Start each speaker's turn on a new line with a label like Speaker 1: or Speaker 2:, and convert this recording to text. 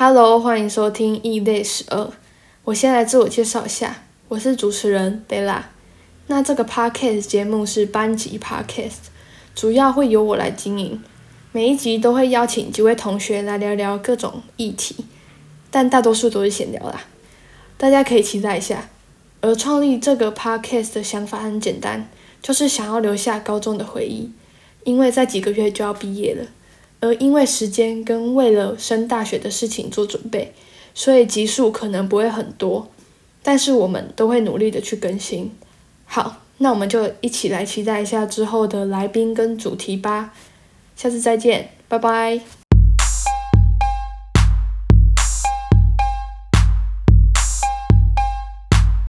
Speaker 1: Hello，欢迎收听异类十二。我先来自我介绍一下，我是主持人贝拉。那这个 podcast 节目是班级 podcast，主要会由我来经营。每一集都会邀请几位同学来聊聊各种议题，但大多数都是闲聊啦。大家可以期待一下。而创立这个 podcast 的想法很简单，就是想要留下高中的回忆，因为在几个月就要毕业了。而因为时间跟为了升大学的事情做准备，所以集数可能不会很多，但是我们都会努力的去更新。好，那我们就一起来期待一下之后的来宾跟主题吧。下次再见，拜拜。